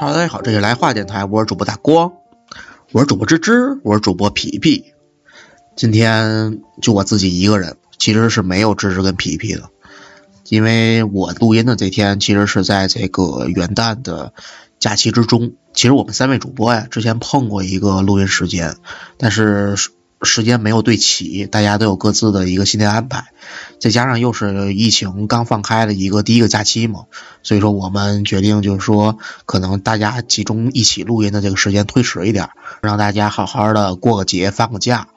Hello，大家好，这是来话电台，我是主播大光，我是主播芝芝，我是主播皮皮。今天就我自己一个人，其实是没有芝芝跟皮皮的，因为我录音的这天其实是在这个元旦的假期之中。其实我们三位主播呀，之前碰过一个录音时间，但是。时间没有对齐，大家都有各自的一个新的安排，再加上又是疫情刚放开的一个第一个假期嘛，所以说我们决定就是说，可能大家集中一起录音的这个时间推迟一点，让大家好好的过个节放个假。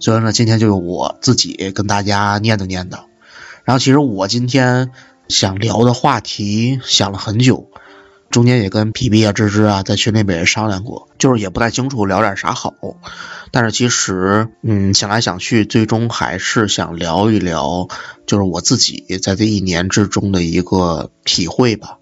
所以呢，今天就由我自己跟大家念叨念叨。然后其实我今天想聊的话题想了很久。中间也跟皮皮啊、芝芝啊在群里边商量过，就是也不太清楚聊点啥好。但是其实，嗯，想来想去，最终还是想聊一聊，就是我自己在这一年之中的一个体会吧。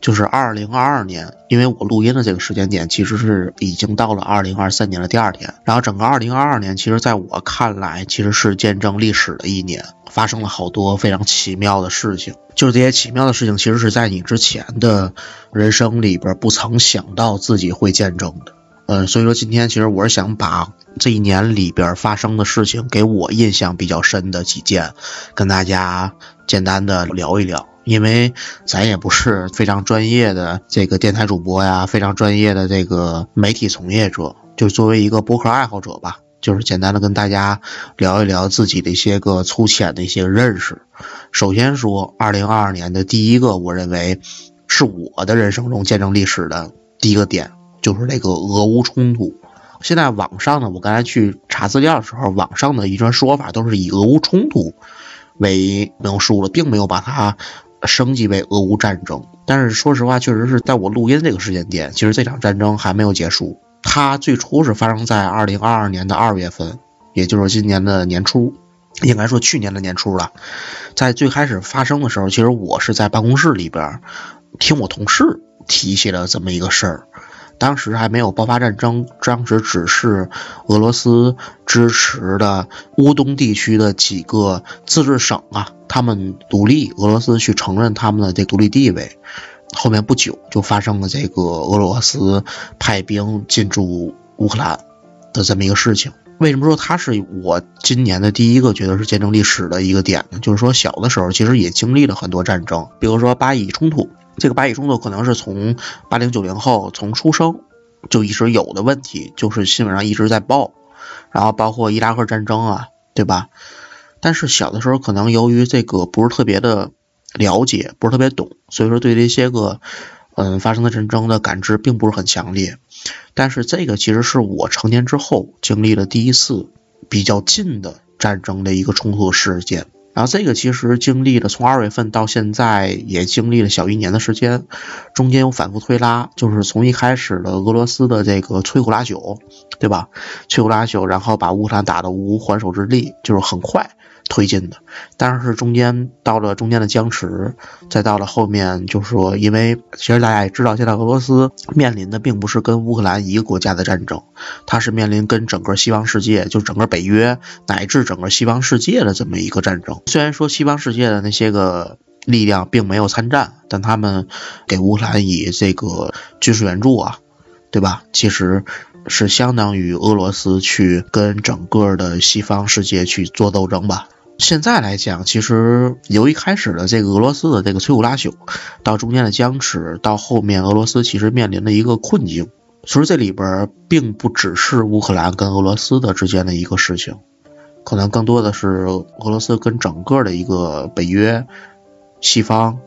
就是二零二二年，因为我录音的这个时间点其实是已经到了二零二三年的第二天。然后整个二零二二年，其实在我看来，其实是见证历史的一年，发生了好多非常奇妙的事情。就是这些奇妙的事情，其实是在你之前的人生里边不曾想到自己会见证的。嗯，所以说今天其实我是想把这一年里边发生的事情，给我印象比较深的几件，跟大家简单的聊一聊。因为咱也不是非常专业的这个电台主播呀，非常专业的这个媒体从业者，就作为一个播客爱好者吧，就是简单的跟大家聊一聊自己的一些个粗浅的一些认识。首先说，二零二二年的第一个，我认为是我的人生中见证历史的第一个点，就是那个俄乌冲突。现在网上呢，我刚才去查资料的时候，网上的一串说法都是以俄乌冲突为描述了，并没有把它。升级为俄乌战争，但是说实话，确实是在我录音这个时间点，其实这场战争还没有结束。它最初是发生在二零二二年的二月份，也就是今年的年初，应该说去年的年初了。在最开始发生的时候，其实我是在办公室里边听我同事提起了这么一个事儿。当时还没有爆发战争，当时只是俄罗斯支持的乌东地区的几个自治省啊，他们独立，俄罗斯去承认他们的这独立地位。后面不久就发生了这个俄罗斯派兵进驻乌克兰的这么一个事情。为什么说它是我今年的第一个觉得是见证历史的一个点呢？就是说小的时候其实也经历了很多战争，比如说巴以冲突。这个巴以冲突可能是从八零九零后从出生就一直有的问题，就是新闻上一直在报，然后包括伊拉克战争啊，对吧？但是小的时候可能由于这个不是特别的了解，不是特别懂，所以说对这些个嗯发生的战争的感知并不是很强烈。但是这个其实是我成年之后经历了第一次比较近的战争的一个冲突事件。然后这个其实经历了从二月份到现在也经历了小一年的时间，中间有反复推拉，就是从一开始的俄罗斯的这个摧枯拉朽，对吧？摧枯拉朽，然后把乌克兰打得无还手之力，就是很快。推进的，但是中间到了中间的僵持，再到了后面，就是说，因为其实大家也知道，现在俄罗斯面临的并不是跟乌克兰一个国家的战争，它是面临跟整个西方世界，就整个北约乃至整个西方世界的这么一个战争。虽然说西方世界的那些个力量并没有参战，但他们给乌克兰以这个军事援助啊，对吧？其实。是相当于俄罗斯去跟整个的西方世界去做斗争吧。现在来讲，其实由一开始的这个俄罗斯的这个摧枯拉朽，到中间的僵持，到后面俄罗斯其实面临的一个困境。所以这里边并不只是乌克兰跟俄罗斯的之间的一个事情，可能更多的是俄罗斯跟整个的一个北约、西方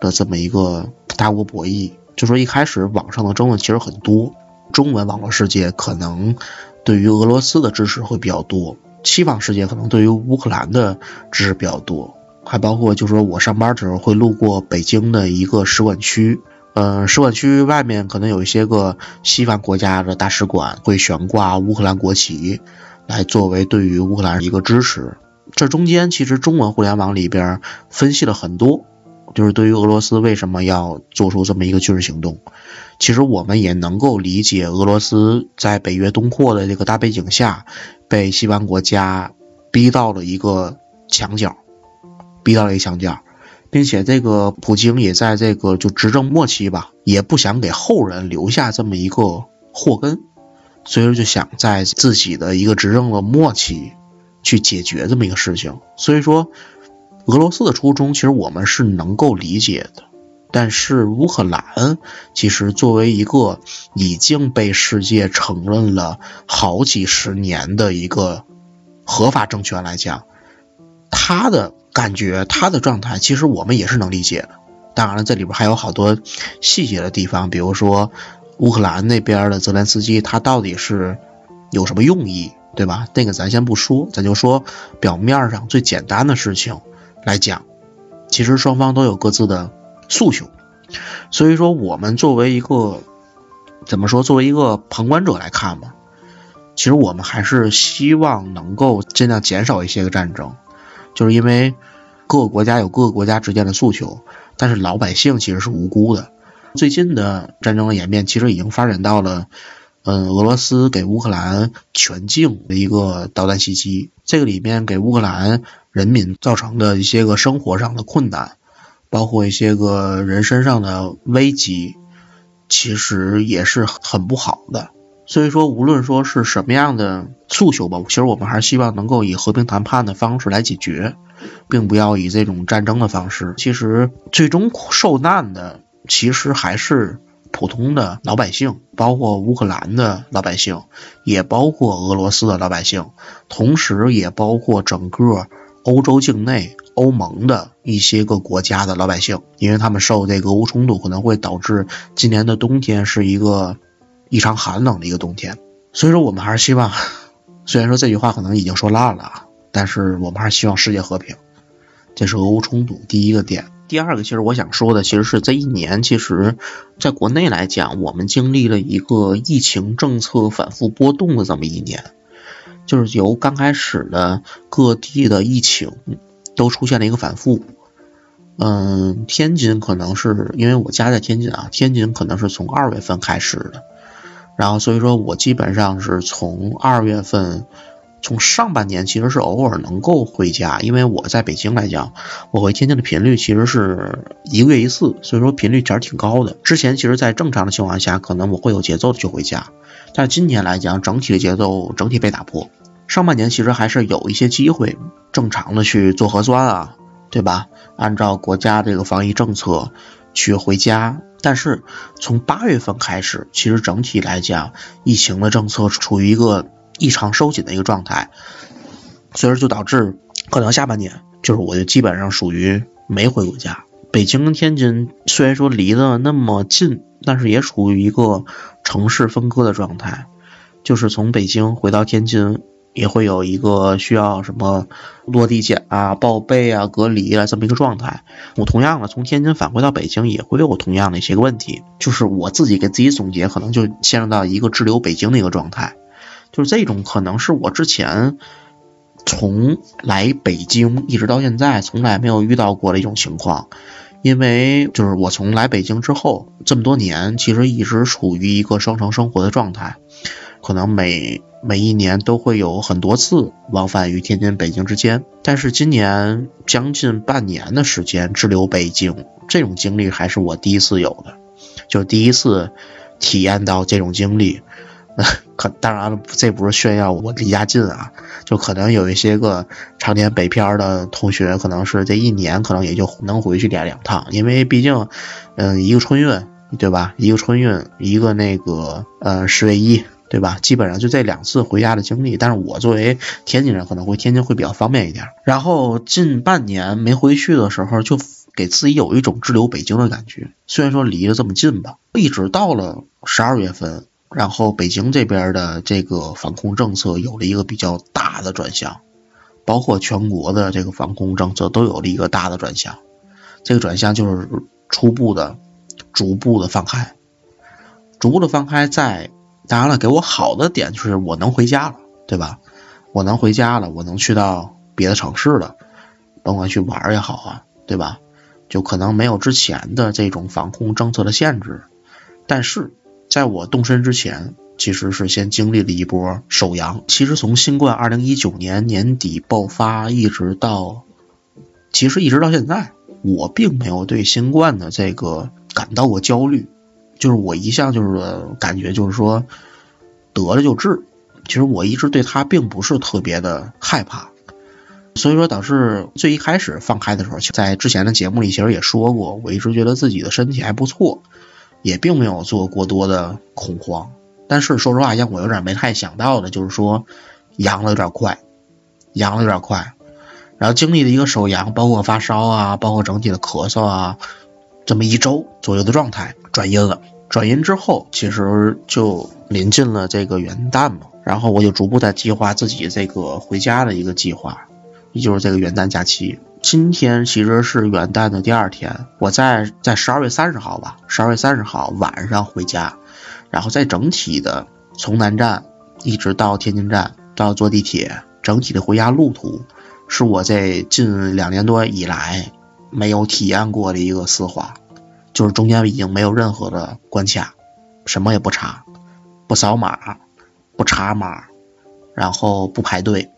的这么一个大国博弈。就说一开始网上的争论其实很多。中文网络世界可能对于俄罗斯的支持会比较多，西方世界可能对于乌克兰的知识比较多，还包括就是说我上班的时候会路过北京的一个使馆区，呃，使馆区外面可能有一些个西方国家的大使馆会悬挂乌克兰国旗，来作为对于乌克兰一个支持。这中间其实中文互联网里边分析了很多。就是对于俄罗斯为什么要做出这么一个军事行动，其实我们也能够理解，俄罗斯在北约东扩的这个大背景下，被西方国家逼到了一个墙角，逼到了一个墙角，并且这个普京也在这个就执政末期吧，也不想给后人留下这么一个祸根，所以说就想在自己的一个执政的末期去解决这么一个事情。所以说，俄罗斯的初衷其实我们是能够理解的。但是乌克兰其实作为一个已经被世界承认了好几十年的一个合法政权来讲，他的感觉、他的状态，其实我们也是能理解的。当然了，这里边还有好多细节的地方，比如说乌克兰那边的泽连斯基，他到底是有什么用意，对吧？那个咱先不说，咱就说表面上最简单的事情来讲，其实双方都有各自的。诉求，所以说我们作为一个怎么说，作为一个旁观者来看吧，其实我们还是希望能够尽量减少一些个战争，就是因为各个国家有各个国家之间的诉求，但是老百姓其实是无辜的。最近的战争的演变其实已经发展到了，嗯，俄罗斯给乌克兰全境的一个导弹袭击，这个里面给乌克兰人民造成的一些个生活上的困难。包括一些个人身上的危机，其实也是很不好的。所以说，无论说是什么样的诉求吧，其实我们还是希望能够以和平谈判的方式来解决，并不要以这种战争的方式。其实最终受难的，其实还是普通的老百姓，包括乌克兰的老百姓，也包括俄罗斯的老百姓，同时也包括整个欧洲境内。欧盟的一些个国家的老百姓，因为他们受这个俄乌冲突，可能会导致今年的冬天是一个异常寒冷的一个冬天。所以说，我们还是希望，虽然说这句话可能已经说烂了，但是我们还是希望世界和平。这是俄乌冲突第一个点。第二个，其实我想说的，其实是这一年，其实在国内来讲，我们经历了一个疫情政策反复波动的这么一年，就是由刚开始的各地的疫情。都出现了一个反复，嗯，天津可能是因为我家在天津啊，天津可能是从二月份开始的，然后所以说我基本上是从二月份，从上半年其实是偶尔能够回家，因为我在北京来讲，我回天津的频率其实是一个月一次，所以说频率其实挺高的。之前其实，在正常的情况下，可能我会有节奏的去回家，但今年来讲，整体的节奏整体被打破。上半年其实还是有一些机会正常的去做核酸啊，对吧？按照国家这个防疫政策去回家。但是从八月份开始，其实整体来讲，疫情的政策处于一个异常收紧的一个状态，所以说就导致可能下半年就是我就基本上属于没回过家。北京跟天津虽然说离得那么近，但是也处于一个城市分割的状态，就是从北京回到天津。也会有一个需要什么落地检啊、报备啊、隔离啊这么一个状态。我同样的从天津返回到北京，也会有同样的一些个问题。就是我自己给自己总结，可能就陷入到一个滞留北京的一个状态。就是这种可能是我之前从来北京一直到现在从来没有遇到过的一种情况。因为就是我从来北京之后这么多年，其实一直处于一个双城生活的状态。可能每每一年都会有很多次往返于天津、北京之间，但是今年将近半年的时间滞留北京，这种经历还是我第一次有的，就第一次体验到这种经历。那 可当然了，这不是炫耀我离家近啊，就可能有一些个常年北漂的同学，可能是这一年可能也就能回去两两趟，因为毕竟，嗯，一个春运，对吧？一个春运，一个那个呃十月一。对吧？基本上就这两次回家的经历，但是我作为天津人，可能会天津会比较方便一点。然后近半年没回去的时候，就给自己有一种滞留北京的感觉。虽然说离得这么近吧，一直到了十二月份，然后北京这边的这个防控政策有了一个比较大的转向，包括全国的这个防控政策都有了一个大的转向。这个转向就是初步的、逐步的放开，逐步的放开在。当然了，给我好的点就是我能回家了，对吧？我能回家了，我能去到别的城市了，甭管去玩也好啊，对吧？就可能没有之前的这种防控政策的限制。但是在我动身之前，其实是先经历了一波首阳。其实从新冠2019年年底爆发一直到，其实一直到现在，我并没有对新冠的这个感到过焦虑，就是我一向就是感觉就是说得了就治，其实我一直对它并不是特别的害怕，所以说导致最一开始放开的时候，在之前的节目里其实也说过，我一直觉得自己的身体还不错，也并没有做过多的恐慌。但是说实话，让我有点没太想到的就是说阳了有点快，阳了有点快。然后经历了一个手阳，包括发烧啊，包括整体的咳嗽啊，这么一周左右的状态转阴了。转阴之后，其实就临近了这个元旦嘛，然后我就逐步在计划自己这个回家的一个计划，也就是这个元旦假期。今天其实是元旦的第二天，我在在十二月三十号吧，十二月三十号晚上回家，然后在整体的从南站一直到天津站到坐地铁，整体的回家路途。是我在近两年多以来没有体验过的一个丝滑，就是中间已经没有任何的关卡，什么也不查，不扫码，不查码，然后不排队，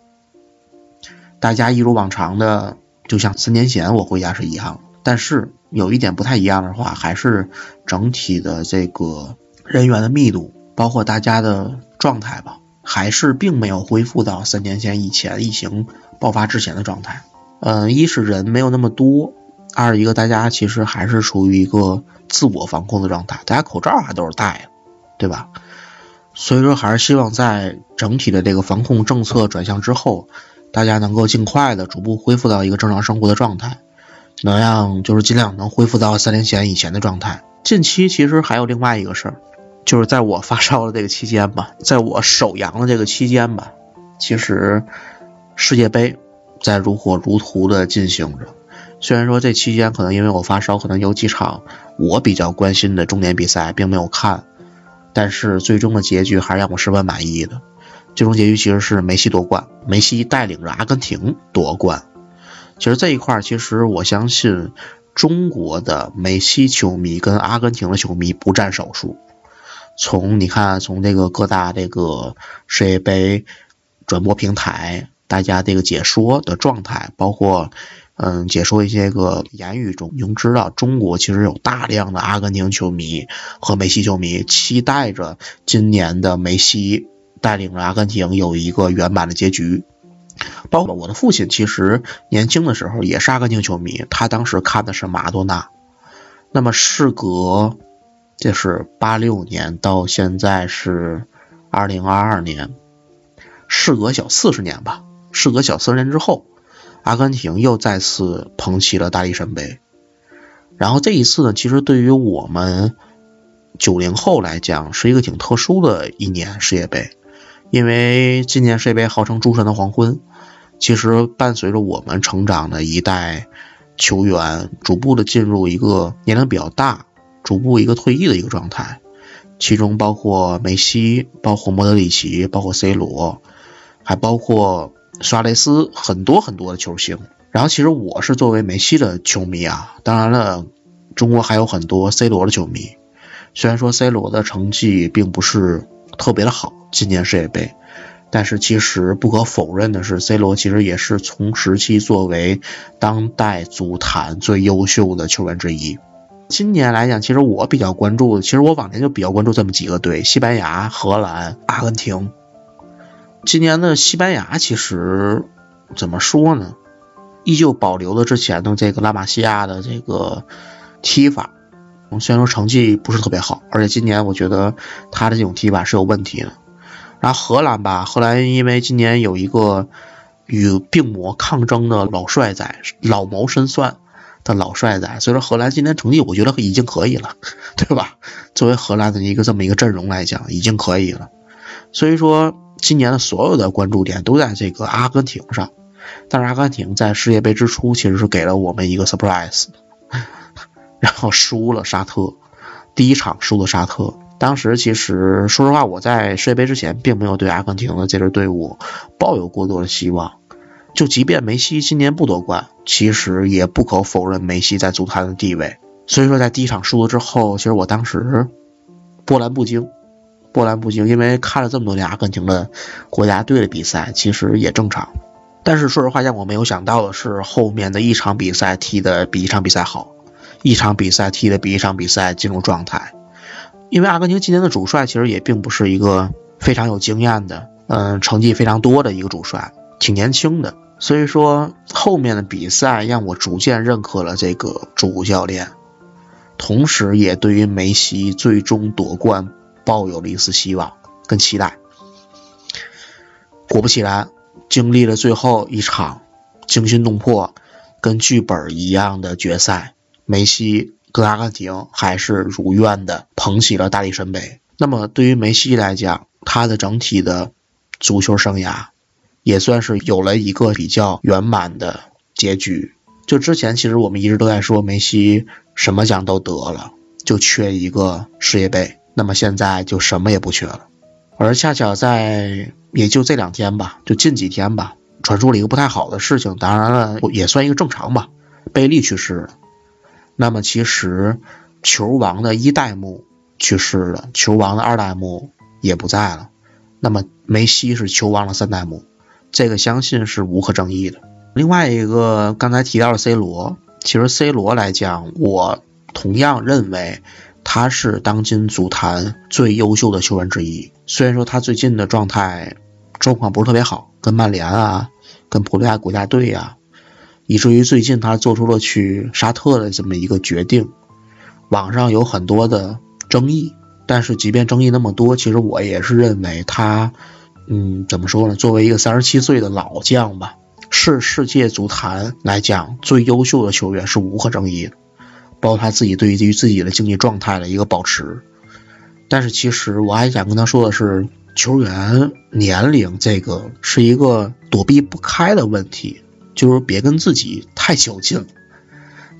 大家一如往常的，就像三年前我回家是一样。但是有一点不太一样的话，还是整体的这个人员的密度，包括大家的状态吧。还是并没有恢复到三年前以前疫情爆发之前的状态。嗯，一是人没有那么多，二一个大家其实还是处于一个自我防控的状态，大家口罩还都是戴的，对吧？所以说还是希望在整体的这个防控政策转向之后，大家能够尽快的逐步恢复到一个正常生活的状态，能让就是尽量能恢复到三年前以前的状态。近期其实还有另外一个事儿。就是在我发烧的这个期间吧，在我手阳的这个期间吧，其实世界杯在如火如荼的进行着。虽然说这期间可能因为我发烧，可能有几场我比较关心的重点比赛并没有看，但是最终的结局还是让我十分满意的。最终结局其实是梅西夺冠，梅西带领着阿根廷夺冠。其实这一块，其实我相信中国的梅西球迷跟阿根廷的球迷不占少数。从你看，从这个各大这个世界杯转播平台，大家这个解说的状态，包括嗯解说一些个言语中，你能知道中国其实有大量的阿根廷球迷和梅西球迷期待着今年的梅西带领着阿根廷有一个圆满的结局。包括我的父亲，其实年轻的时候也是阿根廷球迷，他当时看的是马多纳。那么事隔。这是八六年到现在是二零二二年，事隔小四十年吧。事隔小四十年之后，阿根廷又再次捧起了大力神杯。然后这一次呢，其实对于我们九零后来讲，是一个挺特殊的一年世界杯，因为今年世界杯号称“诸神的黄昏”，其实伴随着我们成长的一代球员，逐步的进入一个年龄比较大。逐步一个退役的一个状态，其中包括梅西，包括莫德里奇，包括 C 罗，还包括苏亚雷斯，很多很多的球星。然后其实我是作为梅西的球迷啊，当然了，中国还有很多 C 罗的球迷。虽然说 C 罗的成绩并不是特别的好，今年世界杯，但是其实不可否认的是，C 罗其实也是从时期作为当代足坛最优秀的球员之一。今年来讲，其实我比较关注，其实我往年就比较关注这么几个队：西班牙、荷兰、阿根廷。今年的西班牙其实怎么说呢？依旧保留了之前的这个拉玛西亚的这个踢法，虽然说成绩不是特别好，而且今年我觉得他的这种踢法是有问题的。然后荷兰吧，荷兰因为今年有一个与病魔抗争的老帅在，老谋深算。的老帅仔，所以说荷兰今年成绩我觉得已经可以了，对吧？作为荷兰的一个这么一个阵容来讲，已经可以了。所以说今年的所有的关注点都在这个阿根廷上，但是阿根廷在世界杯之初其实是给了我们一个 surprise，然后输了沙特，第一场输了沙特。当时其实说实话，我在世界杯之前并没有对阿根廷的这支队伍抱有过多的希望。就即便梅西今年不夺冠，其实也不可否认梅西在足坛的地位。所以说，在第一场输了之后，其实我当时波澜不惊，波澜不惊，因为看了这么多年阿根廷的国家队的比赛，其实也正常。但是说实话，让我没有想到的是，后面的一场比赛踢的比一场比赛好，一场比赛踢的比一场比赛进入状态。因为阿根廷今年的主帅其实也并不是一个非常有经验的，嗯，成绩非常多的一个主帅，挺年轻的。所以说后面的比赛让我逐渐认可了这个主教练，同时也对于梅西最终夺冠抱有了一丝希望跟期待。果不其然。经历了最后一场惊心动魄、跟剧本一样的决赛，梅西跟阿根廷还是如愿的捧起了大力神杯。那么对于梅西来讲，他的整体的足球生涯也算是有了一个比较圆满的结局。就之前其实我们一直都在说梅西什么奖都得了，就缺一个世界杯。那么现在就什么也不缺了。而恰巧在也就这两天吧，就近几天吧，传出了一个不太好的事情。当然了，也算一个正常吧。贝利去世了，那么其实球王的一代目去世了，球王的二代目也不在了。那么梅西是球王的三代目，这个相信是无可争议的。另外一个刚才提到了 C 罗，其实 C 罗来讲，我同样认为。他是当今足坛最优秀的球员之一。虽然说他最近的状态状况不是特别好，跟曼联啊，跟葡萄牙国家队呀，以至于最近他做出了去沙特的这么一个决定，网上有很多的争议。但是即便争议那么多，其实我也是认为他，嗯，怎么说呢？作为一个三十七岁的老将吧，是世界足坛来讲最优秀的球员，是无可争议的。包括他自己对于自己的竞技状态的一个保持，但是其实我还想跟他说的是，球员年龄这个是一个躲避不开的问题，就是别跟自己太较劲了。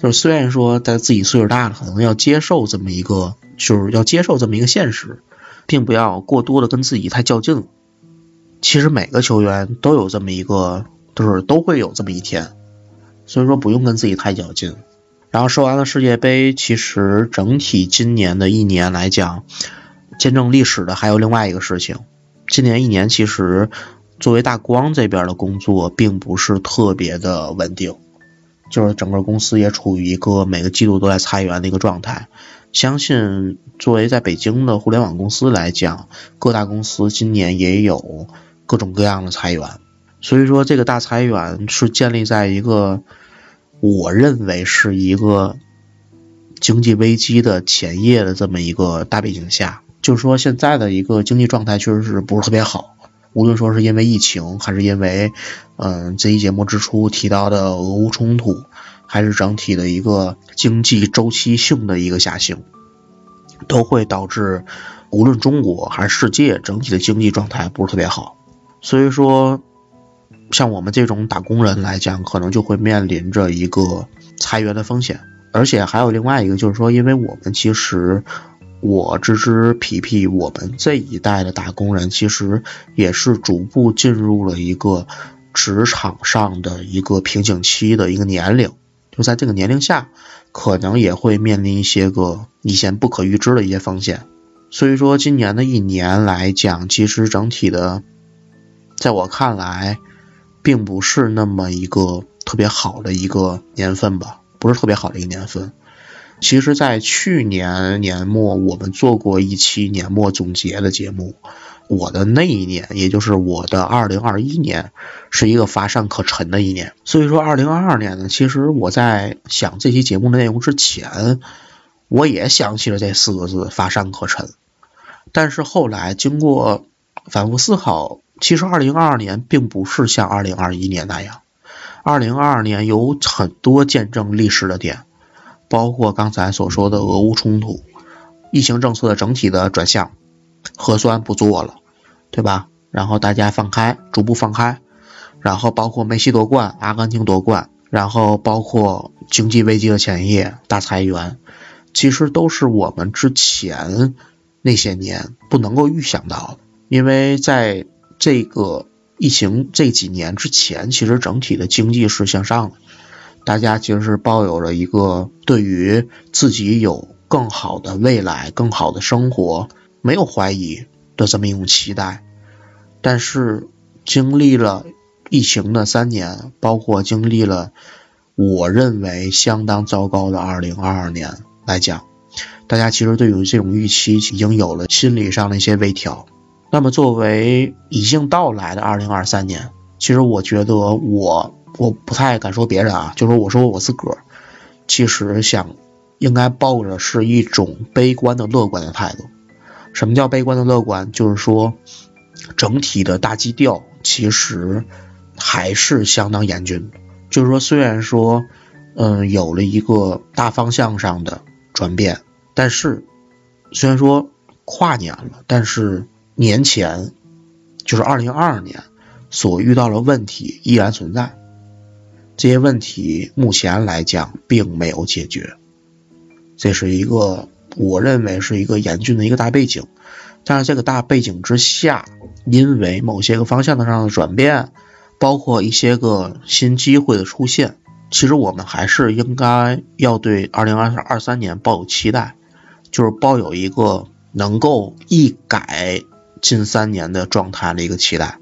就是虽然说在自己岁数大了，可能要接受这么一个，就是要接受这么一个现实，并不要过多的跟自己太较劲了。其实每个球员都有这么一个，就是都会有这么一天，所以说不用跟自己太较劲。然后说完了世界杯，其实整体今年的一年来讲，见证历史的还有另外一个事情。今年一年其实作为大光这边的工作并不是特别的稳定，就是整个公司也处于一个每个季度都在裁员的一个状态。相信作为在北京的互联网公司来讲，各大公司今年也有各种各样的裁员，所以说这个大裁员是建立在一个。我认为是一个经济危机的前夜的这么一个大背景下，就是说现在的一个经济状态确实是不是特别好。无论说是因为疫情，还是因为嗯这一节目之初提到的俄乌冲突，还是整体的一个经济周期性的一个下行，都会导致无论中国还是世界整体的经济状态不是特别好。所以说。像我们这种打工人来讲，可能就会面临着一个裁员的风险，而且还有另外一个，就是说，因为我们其实我芝芝皮皮，我们这一代的打工人，其实也是逐步进入了一个职场上的一个瓶颈期的一个年龄，就在这个年龄下，可能也会面临一些个以前不可预知的一些风险。所以说，今年的一年来讲，其实整体的，在我看来。并不是那么一个特别好的一个年份吧，不是特别好的一个年份。其实，在去年年末，我们做过一期年末总结的节目。我的那一年，也就是我的二零二一年，是一个乏善可陈的一年。所以说，二零二二年呢，其实我在想这期节目的内容之前，我也想起了这四个字“乏善可陈”。但是后来经过反复思考。其实，二零二二年并不是像二零二一年那样。二零二二年有很多见证历史的点，包括刚才所说的俄乌冲突、疫情政策的整体的转向、核酸不做了，对吧？然后大家放开，逐步放开，然后包括梅西夺冠、阿根廷夺冠，然后包括经济危机的前夜、大裁员，其实都是我们之前那些年不能够预想到的，因为在。这个疫情这几年之前，其实整体的经济是向上的，大家其实是抱有了一个对于自己有更好的未来、更好的生活没有怀疑的这么一种期待。但是经历了疫情的三年，包括经历了我认为相当糟糕的二零二二年来讲，大家其实对于这种预期已经有了心理上的一些微调。那么，作为已经到来的二零二三年，其实我觉得我我不太敢说别人啊，就说我说我自个儿，其实想应该抱着是一种悲观的乐观的态度。什么叫悲观的乐观？就是说整体的大基调其实还是相当严峻。就是说，虽然说嗯有了一个大方向上的转变，但是虽然说跨年了，但是年前就是二零二二年所遇到的问题依然存在。这些问题目前来讲并没有解决，这是一个。我认为是一个严峻的一个大背景，但是这个大背景之下，因为某些个方向的上的转变，包括一些个新机会的出现，其实我们还是应该要对二零二二三年抱有期待，就是抱有一个能够一改近三年的状态的一个期待。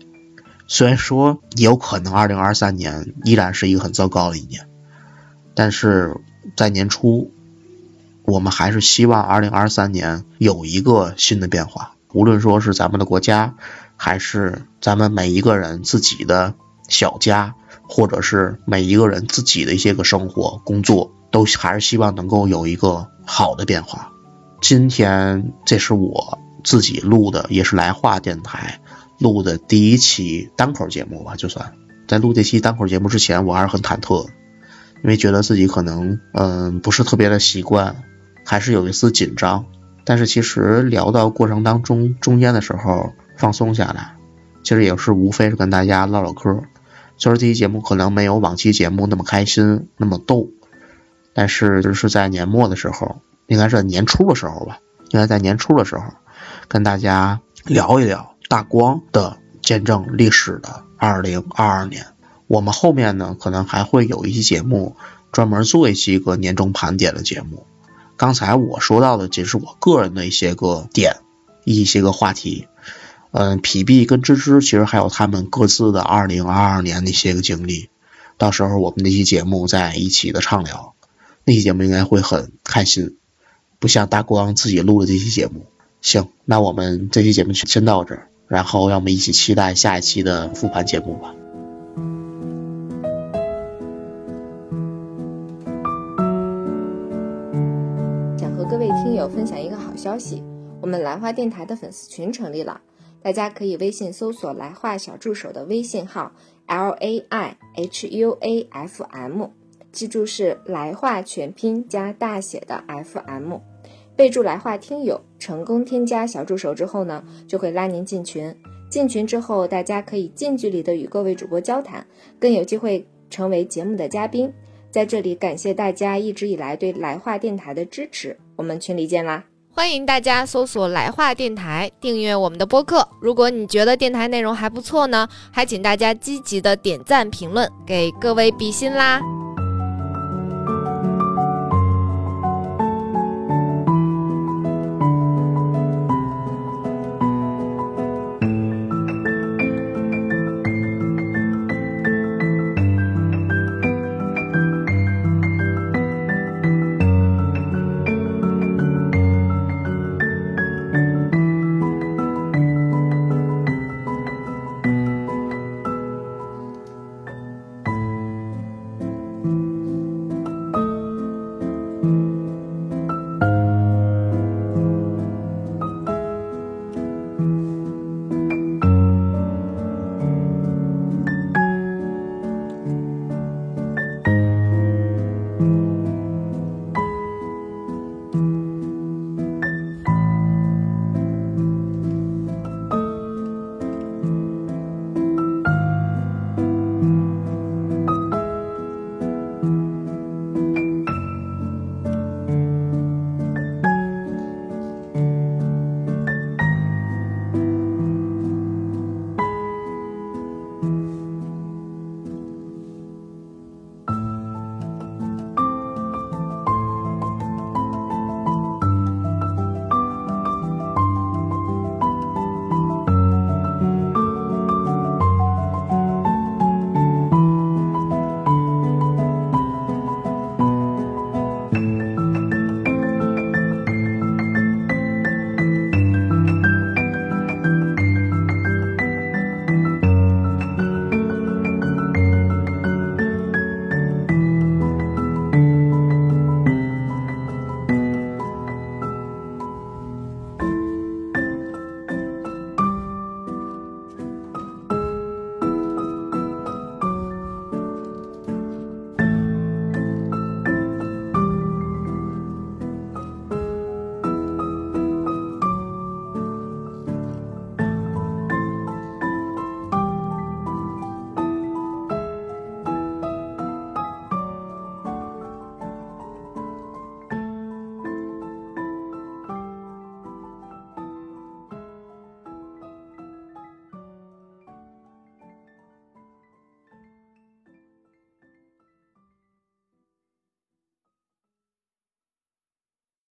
虽然说有可能二零二三年依然是一个很糟糕的一年，但是在年初。我们还是希望二零二三年有一个新的变化，无论说是咱们的国家，还是咱们每一个人自己的小家，或者是每一个人自己的一些个生活、工作，都还是希望能够有一个好的变化。今天这是我自己录的，也是来话电台录的第一期单口节目吧，就算在录这期单口节目之前，我还是很忐忑，因为觉得自己可能嗯不是特别的习惯。还是有一丝紧张，但是其实聊到过程当中，中间的时候放松下来，其实也是无非是跟大家唠唠嗑。虽然这期节目可能没有往期节目那么开心、那么逗，但是就是在年末的时候，应该是在年初的时候吧，应该在年初的时候，跟大家聊一聊大光的见证历史的二零二二年。我们后面呢，可能还会有一期节目专门做一期个年终盘点的节目。刚才我说到的只是我个人的一些个点，一些个话题。嗯，皮皮跟芝芝其实还有他们各自的二零二二年那些个经历。到时候我们那期节目在一起的畅聊，那期节目应该会很开心，不像大光自己录的这期节目。行，那我们这期节目就先到这儿，然后让我们一起期待下一期的复盘节目吧。想和各位听友分享一个好消息，我们来话电台的粉丝群成立了，大家可以微信搜索“来话小助手”的微信号 l a i h u a f m，记住是来话全拼加大写的 f m，备注“来话听友”，成功添加小助手之后呢，就会拉您进群。进群之后，大家可以近距离的与各位主播交谈，更有机会成为节目的嘉宾。在这里感谢大家一直以来对来话电台的支持。我们群里见啦！欢迎大家搜索“来话电台”，订阅我们的播客。如果你觉得电台内容还不错呢，还请大家积极的点赞评论，给各位比心啦！